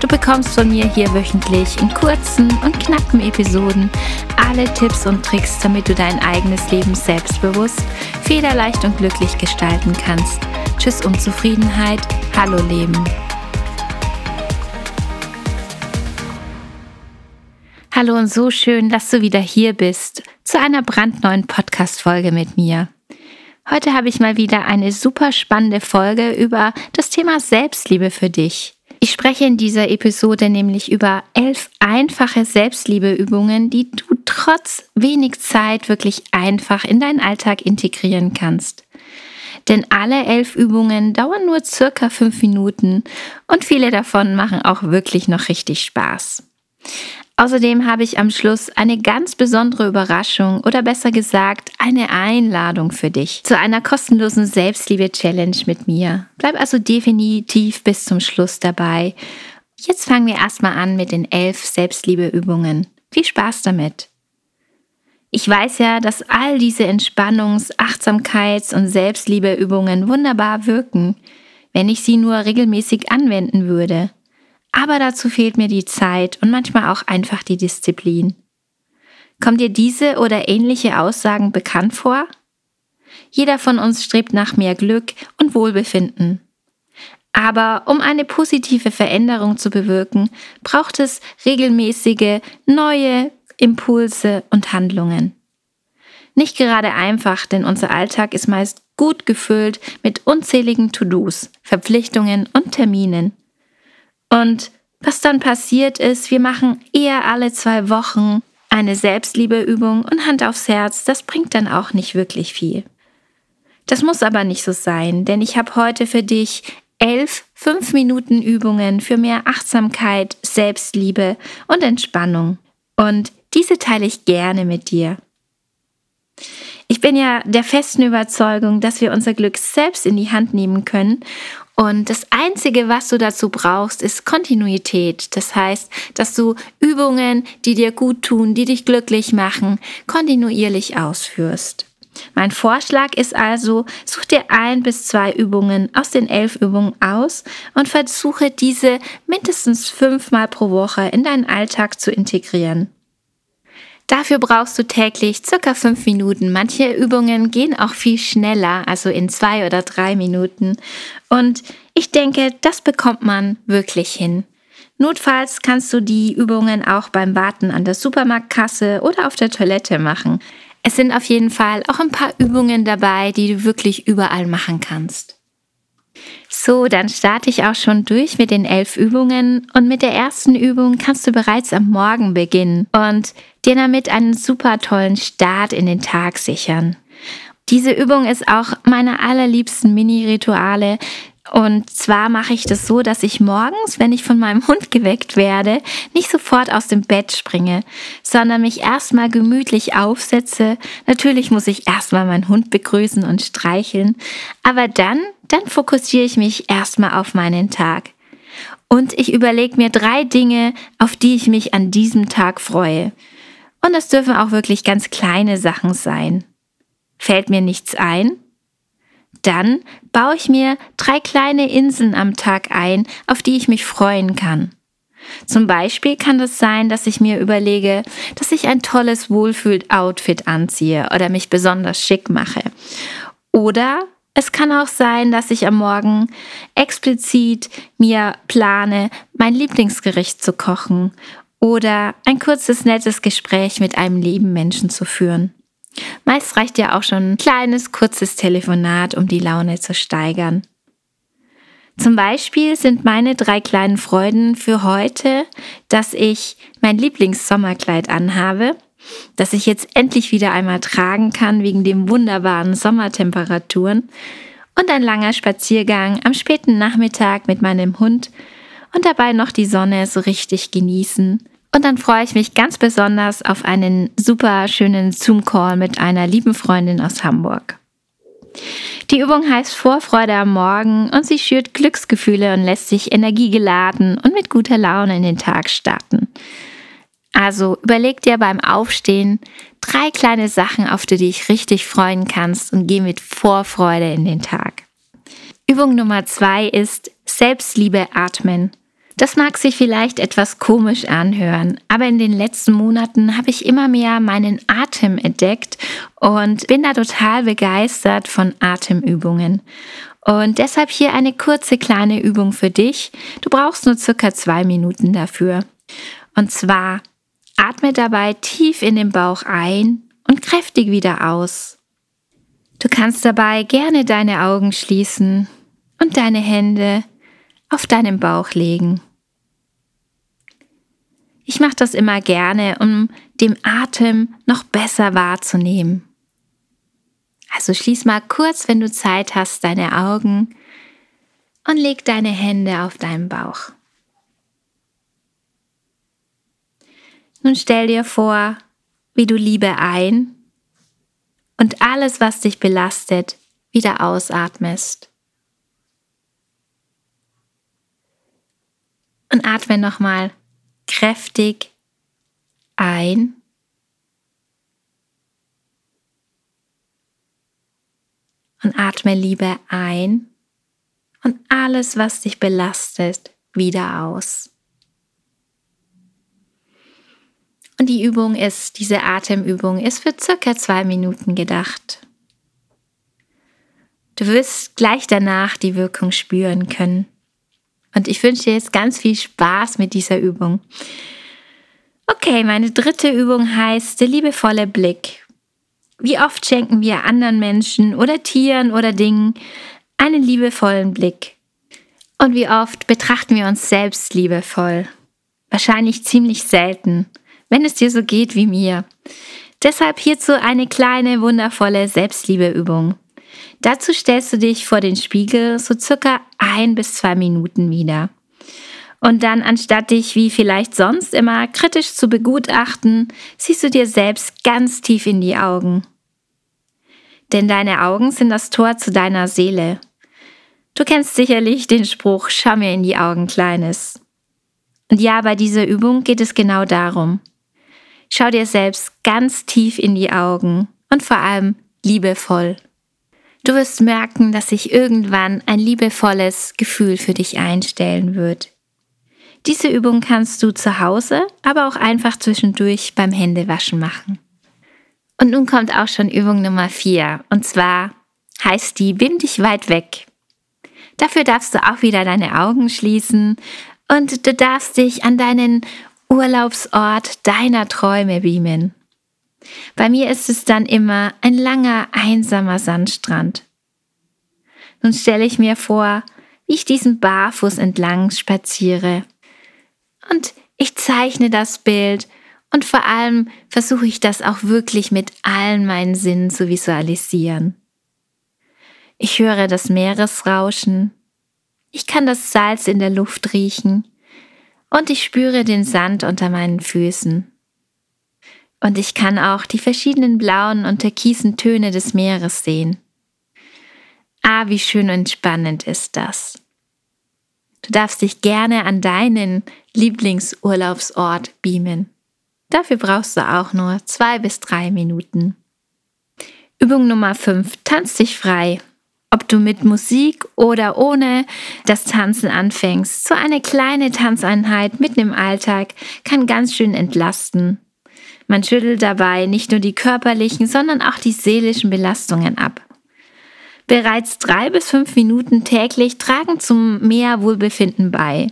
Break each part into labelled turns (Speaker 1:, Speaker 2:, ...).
Speaker 1: Du bekommst von mir hier wöchentlich in kurzen und knappen Episoden alle Tipps und Tricks, damit du dein eigenes Leben selbstbewusst, federleicht und glücklich gestalten kannst. Tschüss Unzufriedenheit, hallo Leben. Hallo und so schön, dass du wieder hier bist zu einer brandneuen Podcast-Folge mit mir. Heute habe ich mal wieder eine super spannende Folge über das Thema Selbstliebe für dich. Ich spreche in dieser Episode nämlich über elf einfache Selbstliebeübungen, die du trotz wenig Zeit wirklich einfach in deinen Alltag integrieren kannst. Denn alle elf Übungen dauern nur circa fünf Minuten und viele davon machen auch wirklich noch richtig Spaß. Außerdem habe ich am Schluss eine ganz besondere Überraschung oder besser gesagt eine Einladung für dich zu einer kostenlosen Selbstliebe-Challenge mit mir. Bleib also definitiv bis zum Schluss dabei. Jetzt fangen wir erstmal an mit den elf Selbstliebeübungen. Viel Spaß damit! Ich weiß ja, dass all diese Entspannungs-, Achtsamkeits- und Selbstliebeübungen wunderbar wirken, wenn ich sie nur regelmäßig anwenden würde. Aber dazu fehlt mir die Zeit und manchmal auch einfach die Disziplin. Kommt dir diese oder ähnliche Aussagen bekannt vor? Jeder von uns strebt nach mehr Glück und Wohlbefinden. Aber um eine positive Veränderung zu bewirken, braucht es regelmäßige, neue Impulse und Handlungen. Nicht gerade einfach, denn unser Alltag ist meist gut gefüllt mit unzähligen To-Dos, Verpflichtungen und Terminen. Und was dann passiert ist, wir machen eher alle zwei Wochen eine Selbstliebeübung und Hand aufs Herz, das bringt dann auch nicht wirklich viel. Das muss aber nicht so sein, denn ich habe heute für dich elf fünf Minuten Übungen für mehr Achtsamkeit, Selbstliebe und Entspannung. Und diese teile ich gerne mit dir. Ich bin ja der festen Überzeugung, dass wir unser Glück selbst in die Hand nehmen können und das Einzige, was du dazu brauchst, ist Kontinuität. Das heißt, dass du Übungen, die dir gut tun, die dich glücklich machen, kontinuierlich ausführst. Mein Vorschlag ist also, such dir ein bis zwei Übungen aus den elf Übungen aus und versuche diese mindestens fünfmal pro Woche in deinen Alltag zu integrieren. Dafür brauchst du täglich circa fünf Minuten. Manche Übungen gehen auch viel schneller, also in zwei oder drei Minuten. Und ich denke, das bekommt man wirklich hin. Notfalls kannst du die Übungen auch beim Warten an der Supermarktkasse oder auf der Toilette machen. Es sind auf jeden Fall auch ein paar Übungen dabei, die du wirklich überall machen kannst. So, dann starte ich auch schon durch mit den elf Übungen und mit der ersten Übung kannst du bereits am Morgen beginnen und dir damit einen super tollen Start in den Tag sichern. Diese Übung ist auch meine allerliebsten Mini-Rituale, und zwar mache ich das so, dass ich morgens, wenn ich von meinem Hund geweckt werde, nicht sofort aus dem Bett springe, sondern mich erstmal gemütlich aufsetze. Natürlich muss ich erstmal meinen Hund begrüßen und streicheln, aber dann, dann fokussiere ich mich erstmal auf meinen Tag. Und ich überlege mir drei Dinge, auf die ich mich an diesem Tag freue. Und das dürfen auch wirklich ganz kleine Sachen sein. Fällt mir nichts ein? Dann baue ich mir drei kleine Inseln am Tag ein, auf die ich mich freuen kann. Zum Beispiel kann das sein, dass ich mir überlege, dass ich ein tolles Wohlfühl-Outfit anziehe oder mich besonders schick mache. Oder es kann auch sein, dass ich am Morgen explizit mir plane, mein Lieblingsgericht zu kochen oder ein kurzes, nettes Gespräch mit einem lieben Menschen zu führen. Meist reicht ja auch schon ein kleines, kurzes Telefonat, um die Laune zu steigern. Zum Beispiel sind meine drei kleinen Freuden für heute, dass ich mein Lieblingssommerkleid anhabe, das ich jetzt endlich wieder einmal tragen kann wegen den wunderbaren Sommertemperaturen und ein langer Spaziergang am späten Nachmittag mit meinem Hund und dabei noch die Sonne so richtig genießen und dann freue ich mich ganz besonders auf einen super schönen Zoom-Call mit einer lieben Freundin aus Hamburg. Die Übung heißt Vorfreude am Morgen und sie schürt Glücksgefühle und lässt sich energiegeladen und mit guter Laune in den Tag starten. Also überleg dir beim Aufstehen drei kleine Sachen, auf die du dich richtig freuen kannst und geh mit Vorfreude in den Tag. Übung Nummer zwei ist Selbstliebe atmen. Das mag sich vielleicht etwas komisch anhören, aber in den letzten Monaten habe ich immer mehr meinen Atem entdeckt und bin da total begeistert von Atemübungen. Und deshalb hier eine kurze kleine Übung für dich. Du brauchst nur circa zwei Minuten dafür. Und zwar atme dabei tief in den Bauch ein und kräftig wieder aus. Du kannst dabei gerne deine Augen schließen und deine Hände auf deinen Bauch legen. Ich mache das immer gerne, um den Atem noch besser wahrzunehmen. Also schließ mal kurz, wenn du Zeit hast, deine Augen und leg deine Hände auf deinen Bauch. Nun stell dir vor, wie du Liebe ein und alles, was dich belastet, wieder ausatmest. Und atme nochmal kräftig ein. Und atme Liebe ein und alles, was dich belastet, wieder aus. Und die Übung ist, diese Atemübung ist für circa zwei Minuten gedacht. Du wirst gleich danach die Wirkung spüren können. Und ich wünsche dir jetzt ganz viel Spaß mit dieser Übung. Okay, meine dritte Übung heißt der liebevolle Blick. Wie oft schenken wir anderen Menschen oder Tieren oder Dingen einen liebevollen Blick? Und wie oft betrachten wir uns selbst liebevoll? Wahrscheinlich ziemlich selten, wenn es dir so geht wie mir. Deshalb hierzu eine kleine, wundervolle Selbstliebeübung. Dazu stellst du dich vor den Spiegel so circa ein bis zwei Minuten wieder. Und dann, anstatt dich wie vielleicht sonst immer kritisch zu begutachten, siehst du dir selbst ganz tief in die Augen. Denn deine Augen sind das Tor zu deiner Seele. Du kennst sicherlich den Spruch, schau mir in die Augen, Kleines. Und ja, bei dieser Übung geht es genau darum. Schau dir selbst ganz tief in die Augen und vor allem liebevoll. Du wirst merken, dass sich irgendwann ein liebevolles Gefühl für dich einstellen wird. Diese Übung kannst du zu Hause, aber auch einfach zwischendurch beim Händewaschen machen. Und nun kommt auch schon Übung Nummer 4 und zwar heißt die Bim dich weit weg. Dafür darfst du auch wieder deine Augen schließen und du darfst dich an deinen Urlaubsort deiner Träume beamen. Bei mir ist es dann immer ein langer, einsamer Sandstrand. Nun stelle ich mir vor, wie ich diesen Barfuß entlang spaziere. Und ich zeichne das Bild und vor allem versuche ich das auch wirklich mit allen meinen Sinnen zu visualisieren. Ich höre das Meeresrauschen, ich kann das Salz in der Luft riechen und ich spüre den Sand unter meinen Füßen. Und ich kann auch die verschiedenen blauen und türkisen Töne des Meeres sehen. Ah, wie schön und spannend ist das. Du darfst dich gerne an deinen Lieblingsurlaubsort beamen. Dafür brauchst du auch nur zwei bis drei Minuten. Übung Nummer 5. Tanz dich frei. Ob du mit Musik oder ohne das Tanzen anfängst, so eine kleine Tanzeinheit mitten im Alltag kann ganz schön entlasten man schüttelt dabei nicht nur die körperlichen, sondern auch die seelischen Belastungen ab. Bereits drei bis fünf Minuten täglich tragen zum mehr Wohlbefinden bei.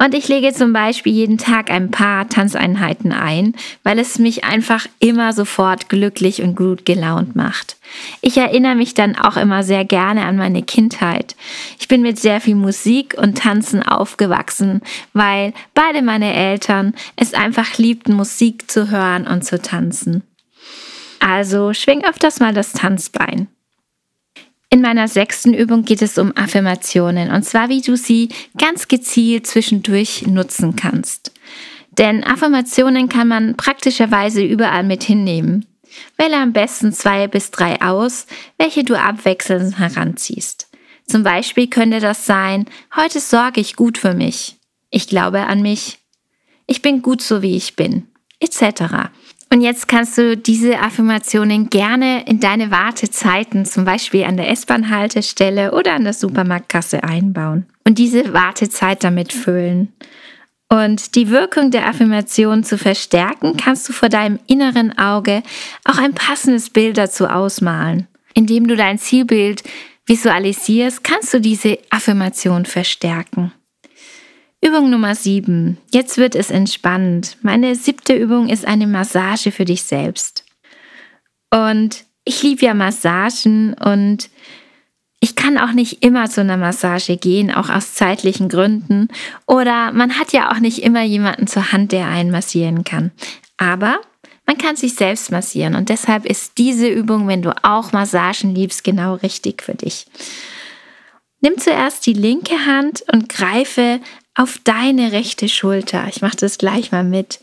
Speaker 1: Und ich lege zum Beispiel jeden Tag ein paar Tanzeinheiten ein, weil es mich einfach immer sofort glücklich und gut gelaunt macht. Ich erinnere mich dann auch immer sehr gerne an meine Kindheit. Ich bin mit sehr viel Musik und Tanzen aufgewachsen, weil beide meine Eltern es einfach liebten, Musik zu hören und zu tanzen. Also schwing öfters mal das Tanzbein. In meiner sechsten Übung geht es um Affirmationen und zwar, wie du sie ganz gezielt zwischendurch nutzen kannst. Denn Affirmationen kann man praktischerweise überall mit hinnehmen. Wähle am besten zwei bis drei aus, welche du abwechselnd heranziehst. Zum Beispiel könnte das sein, heute sorge ich gut für mich. Ich glaube an mich. Ich bin gut so wie ich bin. Etc. Und jetzt kannst du diese Affirmationen gerne in deine Wartezeiten, zum Beispiel an der S-Bahn-Haltestelle oder an der Supermarktkasse einbauen und diese Wartezeit damit füllen. Und die Wirkung der Affirmation zu verstärken, kannst du vor deinem inneren Auge auch ein passendes Bild dazu ausmalen. Indem du dein Zielbild visualisierst, kannst du diese Affirmation verstärken. Übung Nummer 7. Jetzt wird es entspannend. Meine siebte Übung ist eine Massage für dich selbst. Und ich liebe ja Massagen und ich kann auch nicht immer zu einer Massage gehen, auch aus zeitlichen Gründen. Oder man hat ja auch nicht immer jemanden zur Hand, der einen massieren kann. Aber man kann sich selbst massieren und deshalb ist diese Übung, wenn du auch Massagen liebst, genau richtig für dich. Nimm zuerst die linke Hand und greife auf deine rechte Schulter. Ich mache das gleich mal mit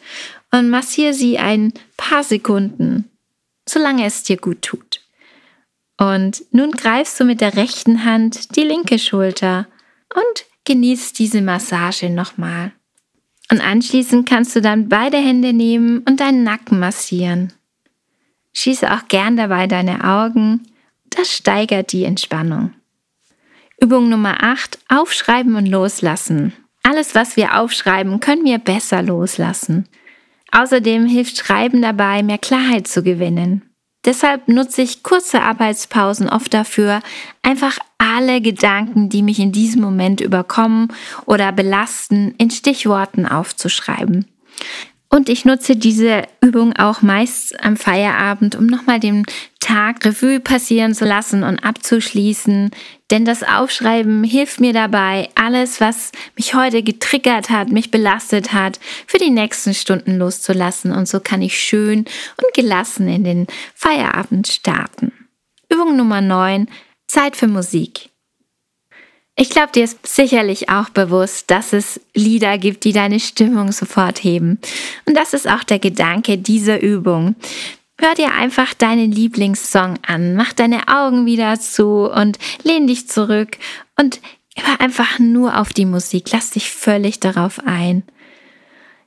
Speaker 1: und massiere sie ein paar Sekunden, solange es dir gut tut. Und nun greifst du mit der rechten Hand die linke Schulter und genießt diese Massage nochmal. Und anschließend kannst du dann beide Hände nehmen und deinen Nacken massieren. Schieße auch gern dabei deine Augen. Das steigert die Entspannung. Übung Nummer 8. Aufschreiben und loslassen. Alles, was wir aufschreiben, können wir besser loslassen. Außerdem hilft Schreiben dabei, mehr Klarheit zu gewinnen. Deshalb nutze ich kurze Arbeitspausen oft dafür, einfach alle Gedanken, die mich in diesem Moment überkommen oder belasten, in Stichworten aufzuschreiben. Und ich nutze diese Übung auch meist am Feierabend, um nochmal den Tag Revue passieren zu lassen und abzuschließen. Denn das Aufschreiben hilft mir dabei, alles, was mich heute getriggert hat, mich belastet hat, für die nächsten Stunden loszulassen. Und so kann ich schön und gelassen in den Feierabend starten. Übung Nummer 9. Zeit für Musik. Ich glaube, dir ist sicherlich auch bewusst, dass es Lieder gibt, die deine Stimmung sofort heben. Und das ist auch der Gedanke dieser Übung. Hör dir einfach deinen Lieblingssong an, mach deine Augen wieder zu und lehn dich zurück und hör einfach nur auf die Musik, lass dich völlig darauf ein.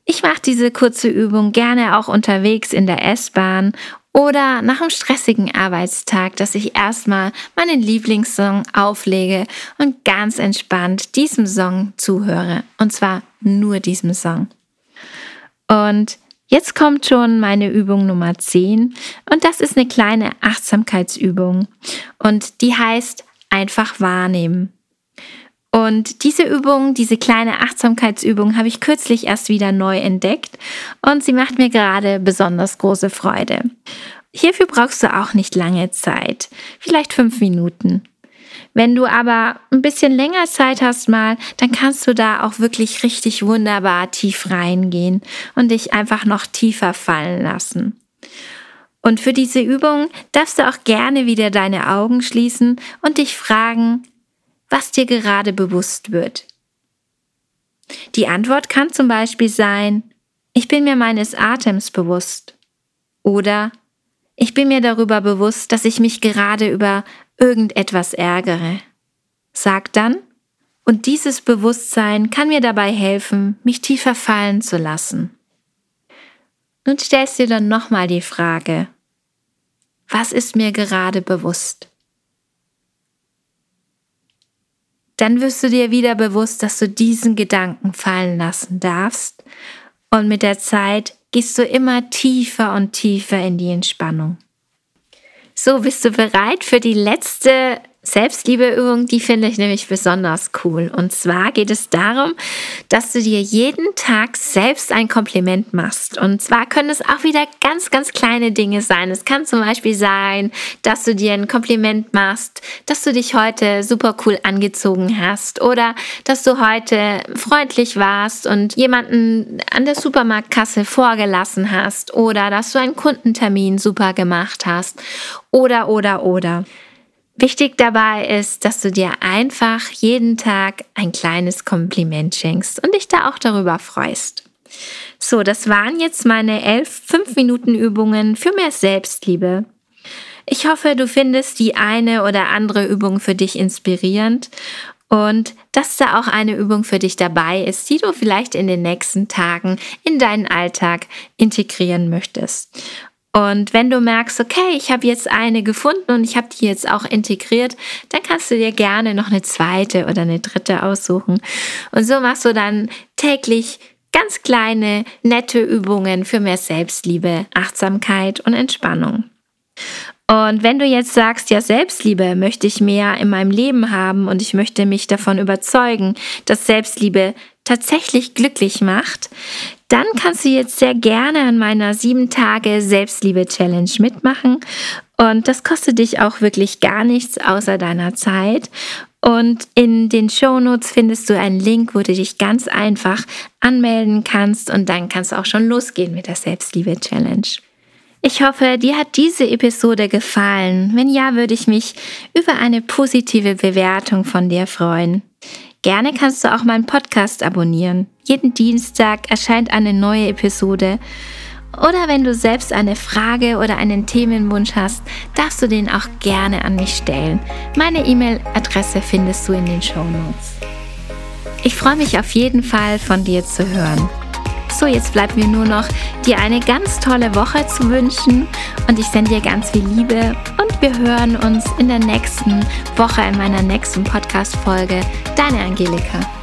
Speaker 1: Ich mache diese kurze Übung gerne auch unterwegs in der S-Bahn oder nach einem stressigen Arbeitstag, dass ich erstmal meinen Lieblingssong auflege und ganz entspannt diesem Song zuhöre. Und zwar nur diesem Song. Und jetzt kommt schon meine Übung Nummer 10 und das ist eine kleine Achtsamkeitsübung und die heißt einfach wahrnehmen. Und diese Übung, diese kleine Achtsamkeitsübung habe ich kürzlich erst wieder neu entdeckt und sie macht mir gerade besonders große Freude. Hierfür brauchst du auch nicht lange Zeit, vielleicht fünf Minuten. Wenn du aber ein bisschen länger Zeit hast mal, dann kannst du da auch wirklich richtig wunderbar tief reingehen und dich einfach noch tiefer fallen lassen. Und für diese Übung darfst du auch gerne wieder deine Augen schließen und dich fragen, was dir gerade bewusst wird. Die Antwort kann zum Beispiel sein, ich bin mir meines Atems bewusst. Oder ich bin mir darüber bewusst, dass ich mich gerade über irgendetwas ärgere. Sag dann, und dieses Bewusstsein kann mir dabei helfen, mich tiefer fallen zu lassen. Nun stellst dir dann nochmal die Frage, was ist mir gerade bewusst? Dann wirst du dir wieder bewusst, dass du diesen Gedanken fallen lassen darfst. Und mit der Zeit gehst du immer tiefer und tiefer in die Entspannung. So, bist du bereit für die letzte Selbstliebeübung, die finde ich nämlich besonders cool. Und zwar geht es darum, dass du dir jeden Tag selbst ein Kompliment machst. Und zwar können es auch wieder ganz, ganz kleine Dinge sein. Es kann zum Beispiel sein, dass du dir ein Kompliment machst, dass du dich heute super cool angezogen hast oder dass du heute freundlich warst und jemanden an der Supermarktkasse vorgelassen hast oder dass du einen Kundentermin super gemacht hast oder, oder, oder. Wichtig dabei ist, dass du dir einfach jeden Tag ein kleines Kompliment schenkst und dich da auch darüber freust. So, das waren jetzt meine elf 5-Minuten-Übungen für mehr Selbstliebe. Ich hoffe, du findest die eine oder andere Übung für dich inspirierend und dass da auch eine Übung für dich dabei ist, die du vielleicht in den nächsten Tagen in deinen Alltag integrieren möchtest. Und wenn du merkst, okay, ich habe jetzt eine gefunden und ich habe die jetzt auch integriert, dann kannst du dir gerne noch eine zweite oder eine dritte aussuchen. Und so machst du dann täglich ganz kleine, nette Übungen für mehr Selbstliebe, Achtsamkeit und Entspannung. Und wenn du jetzt sagst, ja, Selbstliebe möchte ich mehr in meinem Leben haben und ich möchte mich davon überzeugen, dass Selbstliebe tatsächlich glücklich macht, dann kannst du jetzt sehr gerne an meiner 7 Tage Selbstliebe Challenge mitmachen. Und das kostet dich auch wirklich gar nichts außer deiner Zeit. Und in den Show Notes findest du einen Link, wo du dich ganz einfach anmelden kannst und dann kannst du auch schon losgehen mit der Selbstliebe Challenge. Ich hoffe, dir hat diese Episode gefallen. Wenn ja, würde ich mich über eine positive Bewertung von dir freuen. Gerne kannst du auch meinen Podcast abonnieren. Jeden Dienstag erscheint eine neue Episode. Oder wenn du selbst eine Frage oder einen Themenwunsch hast, darfst du den auch gerne an mich stellen. Meine E-Mail-Adresse findest du in den Show Notes. Ich freue mich auf jeden Fall von dir zu hören. So, jetzt bleibt mir nur noch, dir eine ganz tolle Woche zu wünschen und ich sende dir ganz viel Liebe und wir hören uns in der nächsten Woche in meiner nächsten Podcast-Folge. Deine Angelika.